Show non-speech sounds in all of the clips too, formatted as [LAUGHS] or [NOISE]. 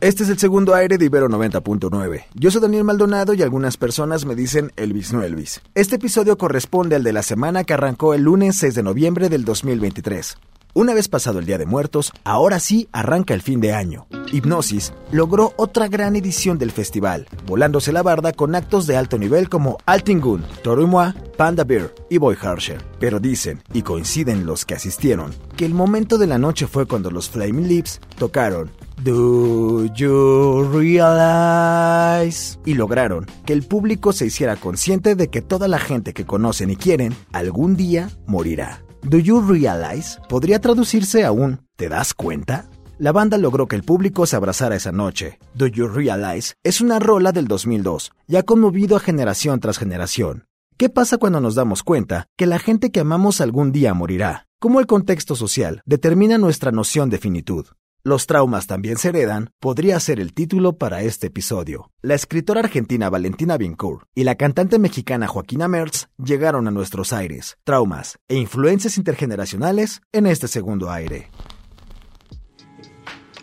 Este es el segundo aire de Ibero 90.9. Yo soy Daniel Maldonado y algunas personas me dicen Elvis no Elvis. Este episodio corresponde al de la semana que arrancó el lunes 6 de noviembre del 2023. Una vez pasado el Día de Muertos, ahora sí arranca el fin de año. Hipnosis logró otra gran edición del festival, volándose la barda con actos de alto nivel como Altingun, Moi, Panda Bear y Boy Harsher. Pero dicen, y coinciden los que asistieron, que el momento de la noche fue cuando los Flaming Lips tocaron Do you realize? Y lograron que el público se hiciera consciente de que toda la gente que conocen y quieren algún día morirá. Do You Realize podría traducirse a un ¿Te das cuenta? La banda logró que el público se abrazara esa noche. Do You Realize es una rola del 2002 y ha conmovido a generación tras generación. ¿Qué pasa cuando nos damos cuenta que la gente que amamos algún día morirá? ¿Cómo el contexto social determina nuestra noción de finitud? Los traumas también se heredan podría ser el título para este episodio. La escritora argentina Valentina Bincourt y la cantante mexicana Joaquina Mertz llegaron a nuestros aires, traumas e influencias intergeneracionales en este segundo aire.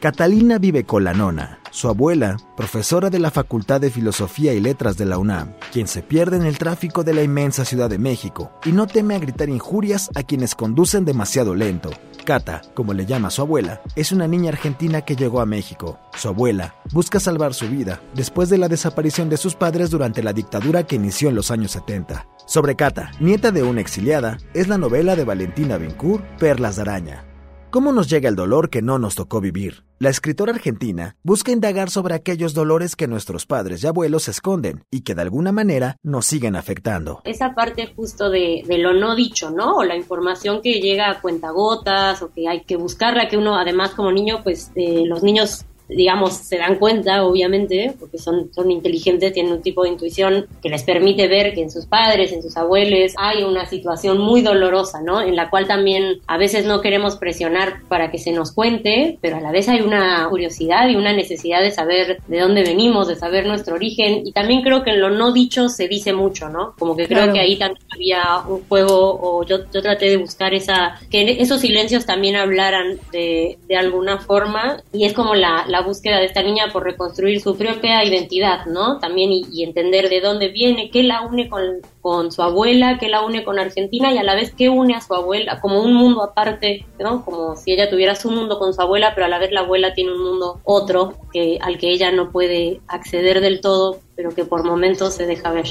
Catalina vive con la nona, su abuela, profesora de la Facultad de Filosofía y Letras de la UNAM, quien se pierde en el tráfico de la inmensa Ciudad de México y no teme a gritar injurias a quienes conducen demasiado lento. Cata, como le llama su abuela, es una niña argentina que llegó a México. Su abuela busca salvar su vida después de la desaparición de sus padres durante la dictadura que inició en los años 70. Sobre Cata, nieta de una exiliada, es la novela de Valentina Bencourt, Perlas de Araña, ¿Cómo nos llega el dolor que no nos tocó vivir? La escritora argentina busca indagar sobre aquellos dolores que nuestros padres y abuelos esconden y que de alguna manera nos siguen afectando. Esa parte justo de, lo no dicho, ¿no? O la información que llega a cuentagotas o que hay que buscarla, que uno además como niño, pues eh, los niños digamos, se dan cuenta, obviamente, porque son, son inteligentes, tienen un tipo de intuición que les permite ver que en sus padres, en sus abuelos, hay una situación muy dolorosa, ¿no? En la cual también a veces no queremos presionar para que se nos cuente, pero a la vez hay una curiosidad y una necesidad de saber de dónde venimos, de saber nuestro origen, y también creo que en lo no dicho se dice mucho, ¿no? Como que creo que ahí también había un juego, o yo, yo traté de buscar esa, que esos silencios también hablaran de, de alguna forma, y es como la, la búsqueda de esta niña por reconstruir su propia identidad, ¿no? También y, entender de dónde viene, qué la une con, con, su abuela, qué la une con Argentina y a la vez qué une a su abuela, como un mundo aparte, ¿no? Como si ella tuviera su mundo con su abuela, pero a la vez la abuela tiene un mundo otro que, al que ella no puede acceder del todo, pero que por momentos se deja ver.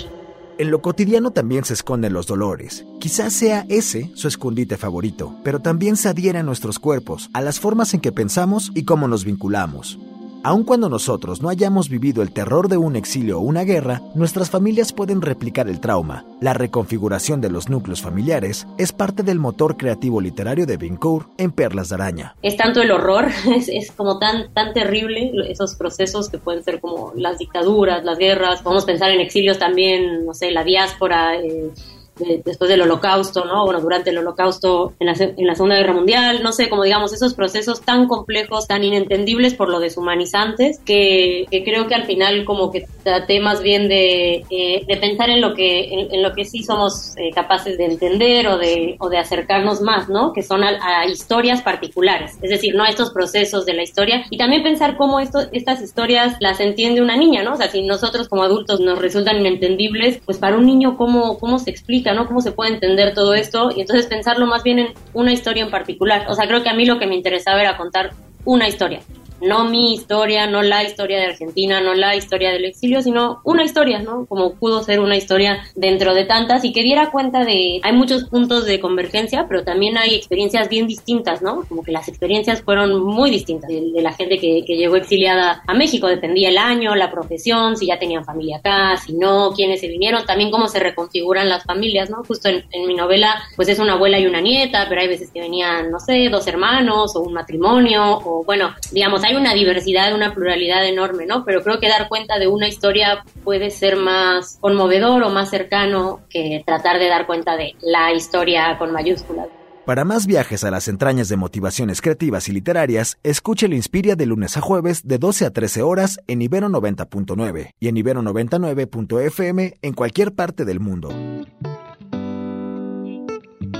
En lo cotidiano también se esconden los dolores. Quizás sea ese su escondite favorito, pero también se adhiere a nuestros cuerpos, a las formas en que pensamos y cómo nos vinculamos. Aun cuando nosotros no hayamos vivido el terror de un exilio o una guerra, nuestras familias pueden replicar el trauma. La reconfiguración de los núcleos familiares es parte del motor creativo literario de Bincourt en Perlas de Araña. Es tanto el horror, [LAUGHS] es, como tan, tan terrible esos procesos que pueden ser como las dictaduras, las guerras, podemos pensar en exilios también, no sé, la diáspora. Eh, después del holocausto, ¿no? Bueno, durante el holocausto, en la, en la Segunda Guerra Mundial, no sé, como digamos, esos procesos tan complejos, tan inentendibles por lo deshumanizantes, que, que creo que al final como que traté más bien de, eh, de pensar en lo que, en, lo que sí somos eh, capaces de entender o de, o de acercarnos más, ¿no? Que son a, historias particulares, es decir, no a estos procesos de la historia, y también pensar cómo esto, estas historias las entiende una niña, ¿no? O sea, si nosotros como adultos nos resultan inentendibles, pues para un niño, ¿cómo, cómo se explica? ¿No? ¿Cómo se puede entender todo esto? Y entonces pensarlo más bien en una historia en particular. O sea, creo que a mí lo que me interesaba era contar una historia. No mi historia, no la historia de Argentina, no la historia del exilio, sino una historia, ¿no? Como pudo ser una historia dentro de tantas y que diera cuenta de, hay muchos puntos de convergencia, pero también hay experiencias bien distintas, ¿no? Como que las experiencias fueron muy distintas de, la gente que, llegó exiliada a México, dependía el año, la profesión, si ya tenían familia acá, si no, quiénes se vinieron, también cómo se reconfiguran las familias, ¿no? Justo en, en mi novela, pues es una abuela y una nieta, pero hay veces que venían, no sé, dos hermanos o un matrimonio, o bueno, digamos, una diversidad, una pluralidad enorme, ¿no? Pero creo que dar cuenta de una historia puede ser más conmovedor o más cercano que tratar de dar cuenta de la historia con mayúsculas. Para más viajes a las entrañas de motivaciones creativas y literarias, escuche la Inspiria de lunes a jueves de 12 a 13 horas en Ibero 90.9 y en Ibero 99.fm en cualquier parte del mundo.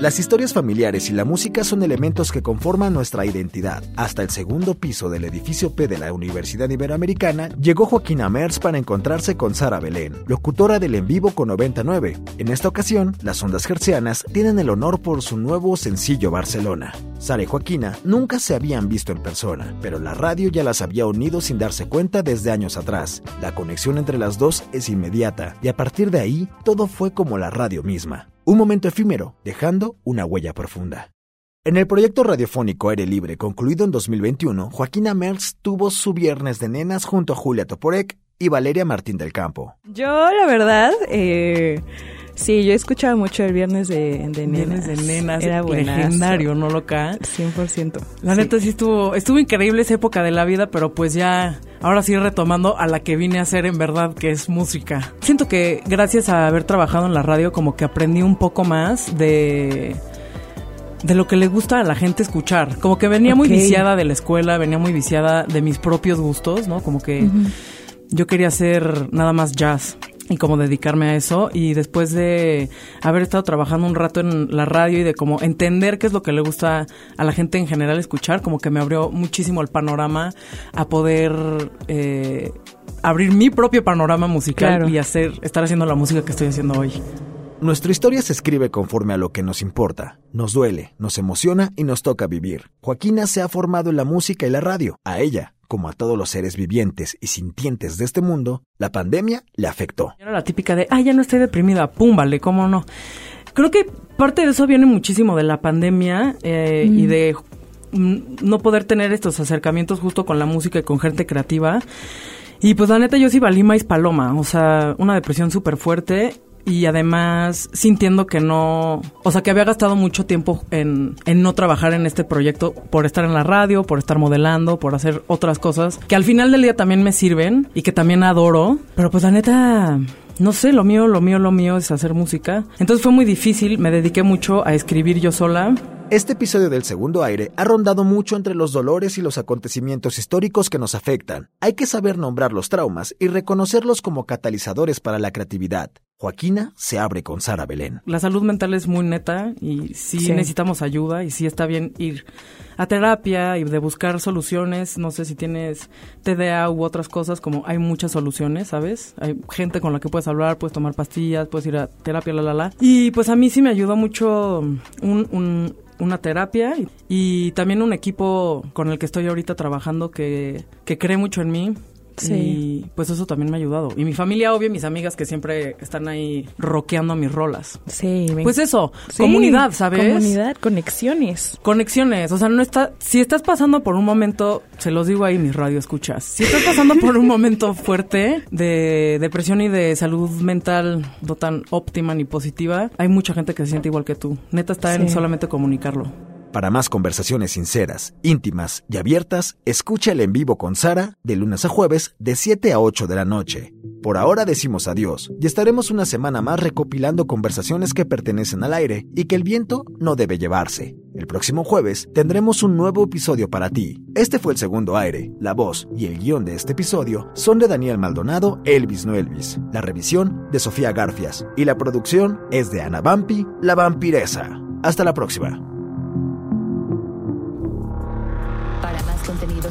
Las historias familiares y la música son elementos que conforman nuestra identidad. Hasta el segundo piso del edificio P de la Universidad Iberoamericana llegó Joaquina Merz para encontrarse con Sara Belén, locutora del En Vivo con 99. En esta ocasión, las ondas gercianas tienen el honor por su nuevo sencillo Barcelona. Sara y Joaquina nunca se habían visto en persona, pero la radio ya las había unido sin darse cuenta desde años atrás. La conexión entre las dos es inmediata y a partir de ahí todo fue como la radio misma. Un momento efímero, dejando una huella profunda. En el proyecto radiofónico Aire Libre, concluido en 2021, Joaquina Merz tuvo su Viernes de Nenas junto a Julia Toporek y Valeria Martín del Campo. Yo, la verdad, eh, sí, yo escuchaba mucho el Viernes de, de Nenas. Viernes de Nenas, era legendario, ¿no, loca? 100%. La neta sí estuvo, estuvo increíble esa época de la vida, pero pues ya ahora sí retomando a la que vine a hacer en verdad, que es música. Siento que gracias a haber trabajado en la radio como que aprendí un poco más de de lo que le gusta a la gente escuchar. Como que venía muy viciada de la escuela, venía muy viciada de mis propios gustos, ¿no? Como que yo quería hacer nada más jazz y como dedicarme a eso y después de haber estado trabajando un rato en la radio y de como entender qué es lo que le gusta a la gente en general escuchar, como que me abrió muchísimo el panorama a poder eh, abrir mi propio panorama musical y hacer estar haciendo la música que estoy haciendo hoy. Nuestra historia se escribe conforme a lo que nos importa, nos duele, nos emociona y nos toca vivir. Joaquina se ha formado en la música y la radio. A ella, como a todos los seres vivientes y sintientes de este mundo, la pandemia le afectó. Era la típica de, ah, ya no estoy deprimida, pum, vale, cómo no. Creo que parte de eso viene muchísimo de la pandemia eh, y de mm, no poder tener estos acercamientos justo con la música y con gente creativa. Y pues la neta yo sí valí más paloma, o sea, una depresión súper fuerte y además sintiendo que no, o sea, que había gastado mucho tiempo en, en no trabajar en este proyecto por estar en la radio, por estar modelando, por hacer otras cosas que al final del día también me sirven y que también adoro, pero pues la neta no sé, lo mío, lo mío, lo mío es hacer música. Entonces fue muy difícil, me dediqué mucho a escribir yo sola. Este episodio del segundo aire ha rondado mucho entre los dolores y los acontecimientos históricos que nos afectan. Hay que saber nombrar los traumas y reconocerlos como catalizadores para la creatividad. Joaquina se abre con Sara Belén. La salud mental es muy neta y sí, necesitamos ayuda y sí está bien ir a terapia y de buscar soluciones. No sé si tienes TDA u otras cosas, como hay muchas soluciones, ¿sabes? Hay gente con la que puedes hablar, puedes tomar pastillas, puedes ir a terapia, la, la, la. Y pues a mí sí me ayudó mucho un, una terapia y, también un equipo con el que estoy ahorita trabajando que, que cree mucho en mí Sí. Y pues eso también me ha ayudado. Y mi familia, obvio, mis amigas que siempre están ahí roqueando mis rolas. Sí. Pues eso, comunidad, ¿sabes? Comunidad, conexiones. Conexiones. O sea, no está. Si estás pasando por un momento, se los digo ahí, mis radio escuchas. Si estás pasando por un momento fuerte de depresión y de salud mental no tan óptima ni positiva, hay mucha gente que se siente igual que tú. Neta está en solamente comunicarlo. Para más conversaciones sinceras, íntimas y abiertas, escucha el en vivo con Sara de lunes a jueves de 7 a 8 de la noche. Por ahora decimos adiós y estaremos una semana más recopilando conversaciones que pertenecen al aire y que el viento no debe llevarse. El próximo jueves tendremos un nuevo episodio para ti. Este fue el segundo aire. La voz y el guion de este episodio son de Daniel Maldonado, Elvis no Elvis. La revisión de Sofía Garfias y la producción es de Ana Vampi, la vampiresa. Hasta la próxima.